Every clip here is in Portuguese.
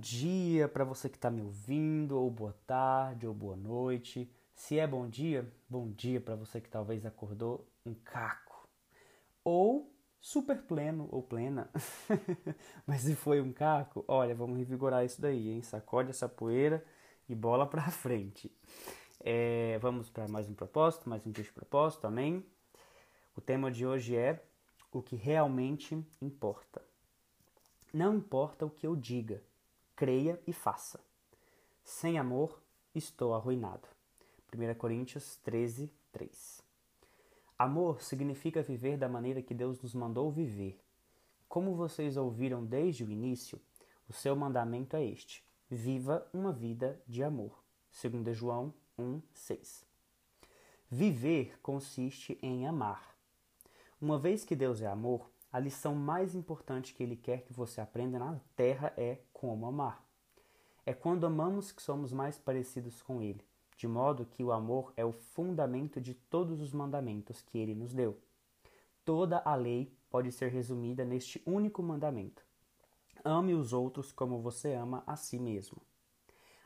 Dia para você que está me ouvindo, ou boa tarde, ou boa noite. Se é bom dia, bom dia para você que talvez acordou um caco. Ou super pleno ou plena. Mas se foi um caco, olha, vamos revigorar isso daí, hein? Sacode essa poeira e bola para frente. É, vamos para mais um propósito, mais um dia de propósito, amém? O tema de hoje é o que realmente importa. Não importa o que eu diga, creia e faça. Sem amor, estou arruinado. 1 Coríntios 13, 3. Amor significa viver da maneira que Deus nos mandou viver. Como vocês ouviram desde o início, o seu mandamento é este: viva uma vida de amor. 2 João 1, 6. Viver consiste em amar. Uma vez que Deus é amor, a lição mais importante que Ele quer que você aprenda na terra é como amar. É quando amamos que somos mais parecidos com Ele de modo que o amor é o fundamento de todos os mandamentos que ele nos deu. Toda a lei pode ser resumida neste único mandamento: ame os outros como você ama a si mesmo.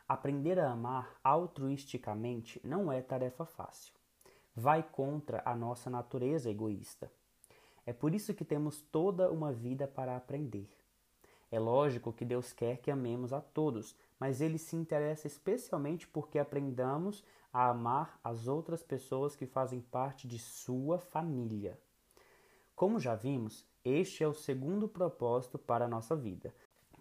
Aprender a amar altruisticamente não é tarefa fácil. Vai contra a nossa natureza egoísta. É por isso que temos toda uma vida para aprender. É lógico que Deus quer que amemos a todos, mas ele se interessa especialmente porque aprendamos a amar as outras pessoas que fazem parte de sua família. Como já vimos, este é o segundo propósito para a nossa vida.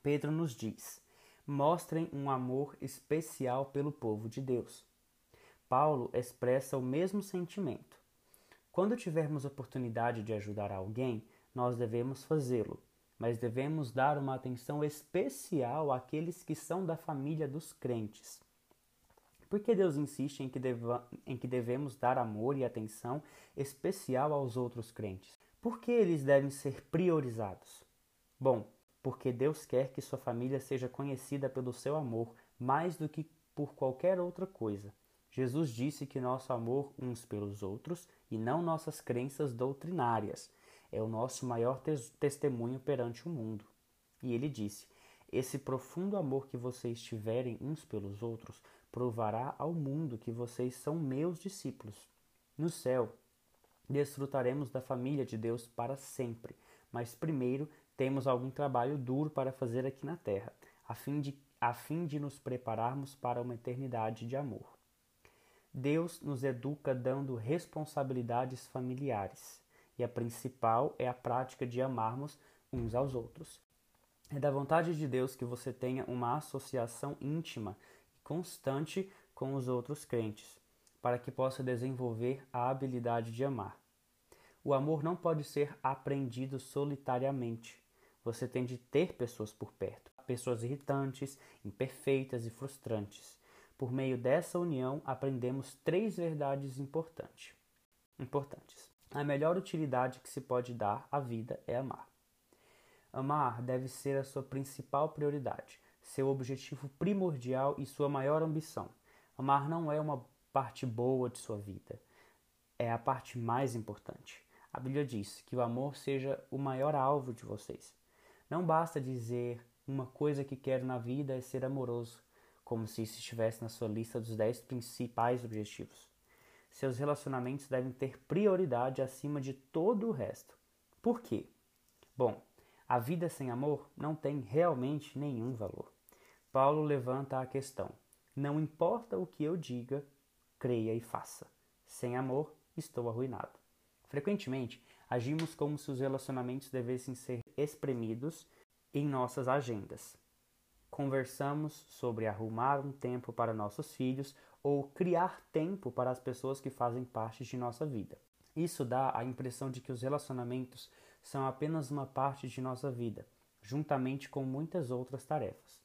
Pedro nos diz: mostrem um amor especial pelo povo de Deus. Paulo expressa o mesmo sentimento. Quando tivermos oportunidade de ajudar alguém, nós devemos fazê-lo mas devemos dar uma atenção especial àqueles que são da família dos crentes. Por que Deus insiste em que, deva, em que devemos dar amor e atenção especial aos outros crentes? Por que eles devem ser priorizados? Bom, porque Deus quer que sua família seja conhecida pelo seu amor mais do que por qualquer outra coisa. Jesus disse que nosso amor uns pelos outros e não nossas crenças doutrinárias é o nosso maior testemunho perante o mundo. E ele disse: Esse profundo amor que vocês tiverem uns pelos outros provará ao mundo que vocês são meus discípulos. No céu, desfrutaremos da família de Deus para sempre, mas primeiro temos algum trabalho duro para fazer aqui na terra, a fim de, a fim de nos prepararmos para uma eternidade de amor. Deus nos educa dando responsabilidades familiares e a principal é a prática de amarmos uns aos outros. É da vontade de Deus que você tenha uma associação íntima e constante com os outros crentes, para que possa desenvolver a habilidade de amar. O amor não pode ser aprendido solitariamente. Você tem de ter pessoas por perto, pessoas irritantes, imperfeitas e frustrantes. Por meio dessa união, aprendemos três verdades importantes. importantes. A melhor utilidade que se pode dar à vida é amar. Amar deve ser a sua principal prioridade, seu objetivo primordial e sua maior ambição. Amar não é uma parte boa de sua vida, é a parte mais importante. A Bíblia diz que o amor seja o maior alvo de vocês. Não basta dizer uma coisa que quero na vida é ser amoroso, como se isso estivesse na sua lista dos dez principais objetivos seus relacionamentos devem ter prioridade acima de todo o resto. Por quê? Bom, a vida sem amor não tem realmente nenhum valor. Paulo levanta a questão: não importa o que eu diga, creia e faça. Sem amor, estou arruinado. Frequentemente, agimos como se os relacionamentos devessem ser espremidos em nossas agendas. Conversamos sobre arrumar um tempo para nossos filhos ou criar tempo para as pessoas que fazem parte de nossa vida. Isso dá a impressão de que os relacionamentos são apenas uma parte de nossa vida, juntamente com muitas outras tarefas.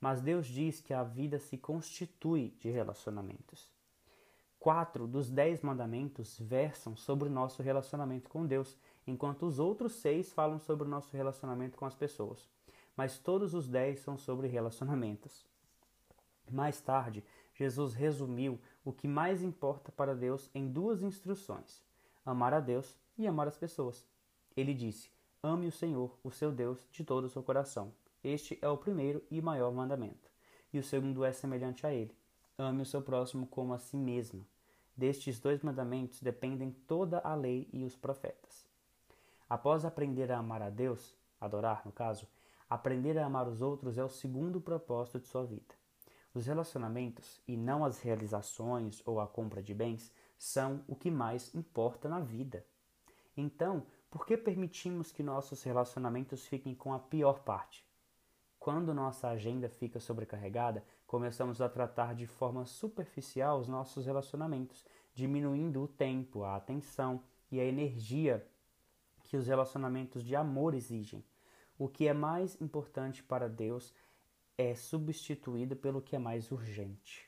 Mas Deus diz que a vida se constitui de relacionamentos. Quatro dos dez mandamentos versam sobre o nosso relacionamento com Deus, enquanto os outros seis falam sobre o nosso relacionamento com as pessoas. Mas todos os dez são sobre relacionamentos. Mais tarde, Jesus resumiu o que mais importa para Deus em duas instruções: amar a Deus e amar as pessoas. Ele disse: Ame o Senhor, o seu Deus, de todo o seu coração. Este é o primeiro e maior mandamento. E o segundo é semelhante a ele: ame o seu próximo como a si mesmo. Destes dois mandamentos dependem toda a lei e os profetas. Após aprender a amar a Deus, adorar no caso, aprender a amar os outros é o segundo propósito de sua vida. Os relacionamentos, e não as realizações ou a compra de bens, são o que mais importa na vida. Então, por que permitimos que nossos relacionamentos fiquem com a pior parte? Quando nossa agenda fica sobrecarregada, começamos a tratar de forma superficial os nossos relacionamentos, diminuindo o tempo, a atenção e a energia que os relacionamentos de amor exigem. O que é mais importante para Deus é substituído pelo que é mais urgente.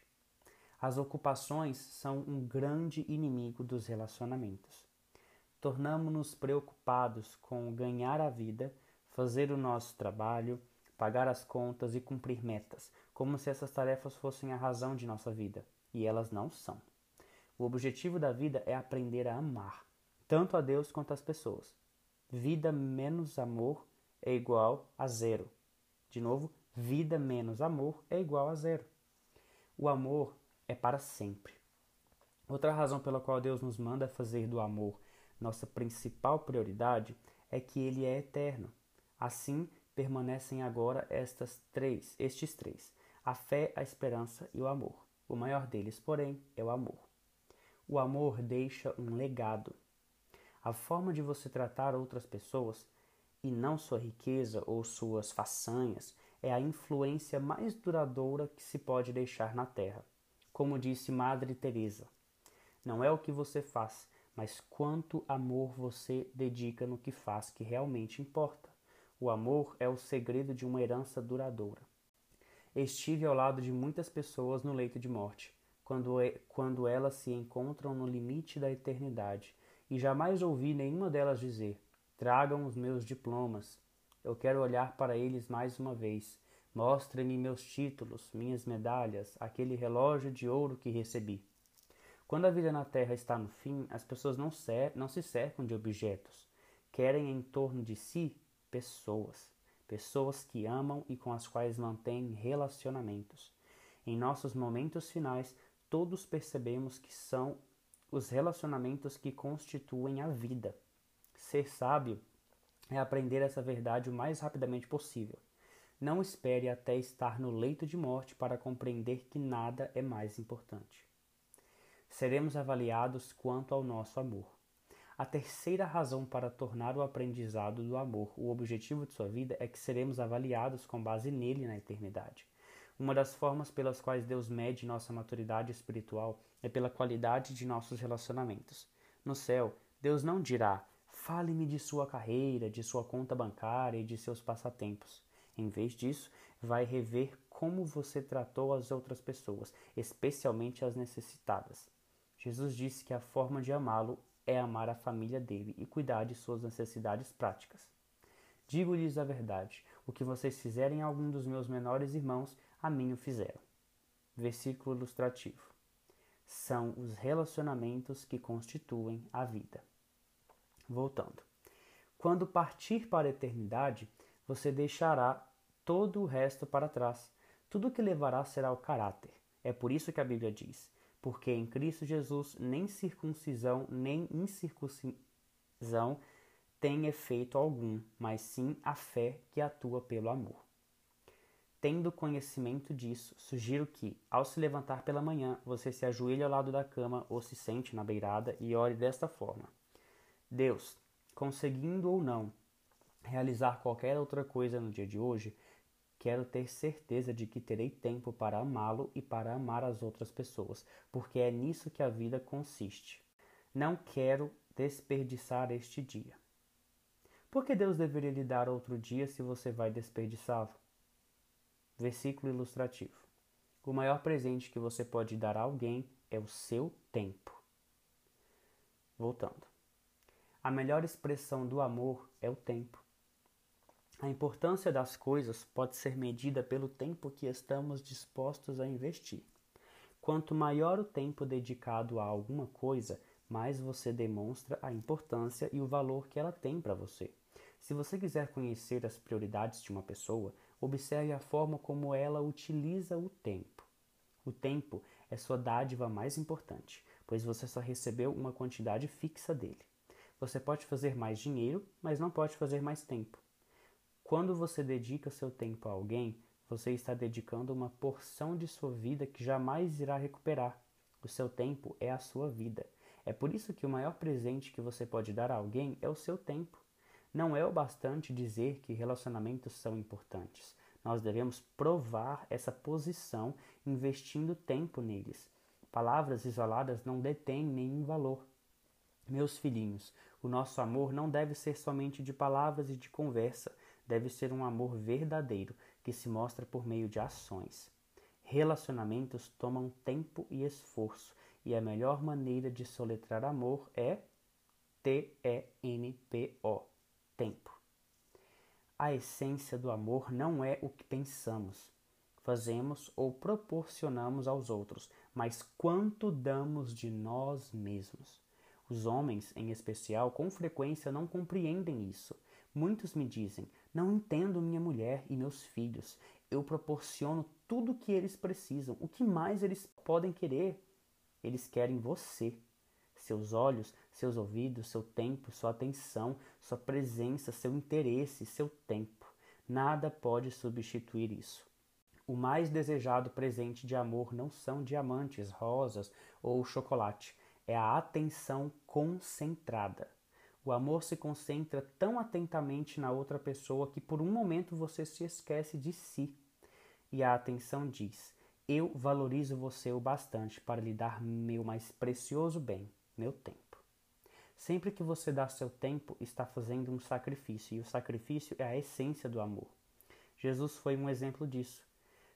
As ocupações são um grande inimigo dos relacionamentos. Tornamos-nos preocupados com ganhar a vida, fazer o nosso trabalho, pagar as contas e cumprir metas, como se essas tarefas fossem a razão de nossa vida, e elas não são. O objetivo da vida é aprender a amar, tanto a Deus quanto as pessoas. Vida menos amor é igual a zero. De novo, vida menos amor é igual a zero. O amor é para sempre. Outra razão pela qual Deus nos manda fazer do amor nossa principal prioridade é que ele é eterno. Assim, permanecem agora estas três, estes três: a fé, a esperança e o amor. O maior deles, porém, é o amor. O amor deixa um legado. A forma de você tratar outras pessoas e não sua riqueza ou suas façanhas, é a influência mais duradoura que se pode deixar na Terra. Como disse Madre Teresa, não é o que você faz, mas quanto amor você dedica no que faz que realmente importa. O amor é o segredo de uma herança duradoura. Estive ao lado de muitas pessoas no leito de morte, quando, quando elas se encontram no limite da eternidade, e jamais ouvi nenhuma delas dizer: Tragam os meus diplomas. Eu quero olhar para eles mais uma vez. Mostrem-me meus títulos, minhas medalhas, aquele relógio de ouro que recebi. Quando a vida na Terra está no fim, as pessoas não, cer não se cercam de objetos. Querem em torno de si pessoas. Pessoas que amam e com as quais mantêm relacionamentos. Em nossos momentos finais, todos percebemos que são os relacionamentos que constituem a vida. Ser sábio é aprender essa verdade o mais rapidamente possível. Não espere até estar no leito de morte para compreender que nada é mais importante. Seremos avaliados quanto ao nosso amor. A terceira razão para tornar o aprendizado do amor o objetivo de sua vida é que seremos avaliados com base nele na eternidade. Uma das formas pelas quais Deus mede nossa maturidade espiritual é pela qualidade de nossos relacionamentos. No céu, Deus não dirá: Fale-me de sua carreira, de sua conta bancária e de seus passatempos. Em vez disso, vai rever como você tratou as outras pessoas, especialmente as necessitadas. Jesus disse que a forma de amá-lo é amar a família dele e cuidar de suas necessidades práticas. Digo-lhes a verdade: o que vocês fizerem a algum dos meus menores irmãos, a mim o fizeram. Versículo ilustrativo. São os relacionamentos que constituem a vida. Voltando. Quando partir para a eternidade, você deixará todo o resto para trás. Tudo que levará será o caráter. É por isso que a Bíblia diz: porque em Cristo Jesus nem circuncisão nem incircuncisão tem efeito algum, mas sim a fé que atua pelo amor. Tendo conhecimento disso, sugiro que, ao se levantar pela manhã, você se ajoelhe ao lado da cama ou se sente na beirada e ore desta forma: Deus, conseguindo ou não realizar qualquer outra coisa no dia de hoje, quero ter certeza de que terei tempo para amá-lo e para amar as outras pessoas, porque é nisso que a vida consiste. Não quero desperdiçar este dia. Por que Deus deveria lhe dar outro dia se você vai desperdiçá-lo? Versículo ilustrativo. O maior presente que você pode dar a alguém é o seu tempo. Voltando. A melhor expressão do amor é o tempo. A importância das coisas pode ser medida pelo tempo que estamos dispostos a investir. Quanto maior o tempo dedicado a alguma coisa, mais você demonstra a importância e o valor que ela tem para você. Se você quiser conhecer as prioridades de uma pessoa, observe a forma como ela utiliza o tempo. O tempo é sua dádiva mais importante, pois você só recebeu uma quantidade fixa dele. Você pode fazer mais dinheiro, mas não pode fazer mais tempo. Quando você dedica seu tempo a alguém, você está dedicando uma porção de sua vida que jamais irá recuperar. O seu tempo é a sua vida. É por isso que o maior presente que você pode dar a alguém é o seu tempo. Não é o bastante dizer que relacionamentos são importantes. Nós devemos provar essa posição investindo tempo neles. Palavras isoladas não detêm nenhum valor. Meus filhinhos, o nosso amor não deve ser somente de palavras e de conversa, deve ser um amor verdadeiro que se mostra por meio de ações. Relacionamentos tomam tempo e esforço, e a melhor maneira de soletrar amor é T-E-N-P-O tempo. A essência do amor não é o que pensamos, fazemos ou proporcionamos aos outros, mas quanto damos de nós mesmos. Os homens, em especial, com frequência não compreendem isso. Muitos me dizem: Não entendo minha mulher e meus filhos. Eu proporciono tudo o que eles precisam. O que mais eles podem querer? Eles querem você seus olhos, seus ouvidos, seu tempo, sua atenção, sua presença, seu interesse, seu tempo. Nada pode substituir isso. O mais desejado presente de amor não são diamantes, rosas ou chocolate, é a atenção concentrada. O amor se concentra tão atentamente na outra pessoa que por um momento você se esquece de si. E a atenção diz: Eu valorizo você o bastante para lhe dar meu mais precioso bem meu tempo. Sempre que você dá seu tempo, está fazendo um sacrifício, e o sacrifício é a essência do amor. Jesus foi um exemplo disso.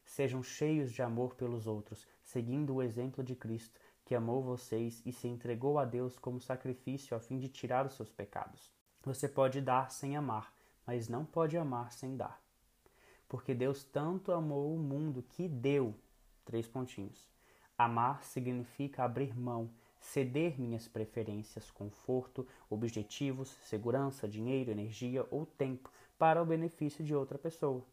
Sejam cheios de amor pelos outros, seguindo o exemplo de Cristo, que amou vocês e se entregou a Deus como sacrifício a fim de tirar os seus pecados. Você pode dar sem amar, mas não pode amar sem dar. Porque Deus tanto amou o mundo que deu. Três pontinhos. Amar significa abrir mão, ceder minhas preferências, conforto, objetivos, segurança, dinheiro, energia ou tempo para o benefício de outra pessoa.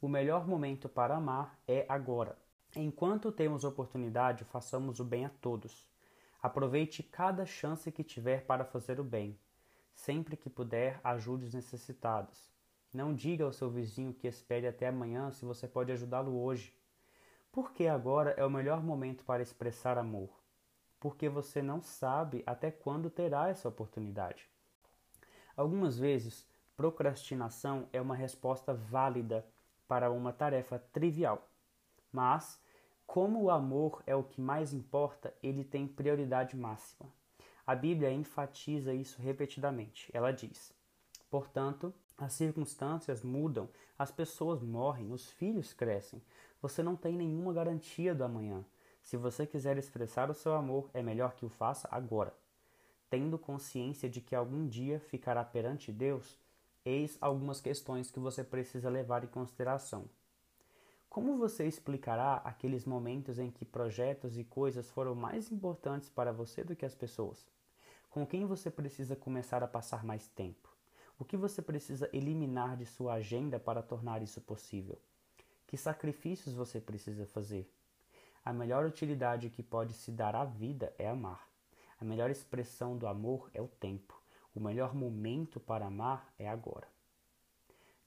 O melhor momento para amar é agora. Enquanto temos oportunidade, façamos o bem a todos. Aproveite cada chance que tiver para fazer o bem. Sempre que puder, ajude os necessitados. Não diga ao seu vizinho que espere até amanhã se você pode ajudá-lo hoje. Porque agora é o melhor momento para expressar amor porque você não sabe até quando terá essa oportunidade. Algumas vezes, procrastinação é uma resposta válida para uma tarefa trivial, mas, como o amor é o que mais importa, ele tem prioridade máxima. A Bíblia enfatiza isso repetidamente. Ela diz: Portanto, as circunstâncias mudam, as pessoas morrem, os filhos crescem. Você não tem nenhuma garantia do amanhã. Se você quiser expressar o seu amor, é melhor que o faça agora. Tendo consciência de que algum dia ficará perante Deus, eis algumas questões que você precisa levar em consideração. Como você explicará aqueles momentos em que projetos e coisas foram mais importantes para você do que as pessoas? Com quem você precisa começar a passar mais tempo? O que você precisa eliminar de sua agenda para tornar isso possível? Que sacrifícios você precisa fazer? A melhor utilidade que pode se dar à vida é amar. A melhor expressão do amor é o tempo. O melhor momento para amar é agora.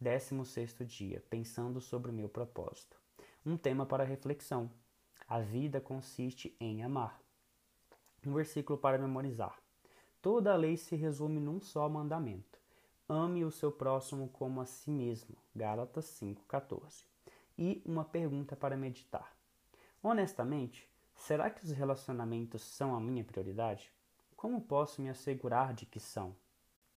16 dia, pensando sobre o meu propósito. Um tema para reflexão. A vida consiste em amar. Um versículo para memorizar. Toda a lei se resume num só mandamento. Ame o seu próximo como a si mesmo. Gálatas 5:14. E uma pergunta para meditar. Honestamente, será que os relacionamentos são a minha prioridade? Como posso me assegurar de que são?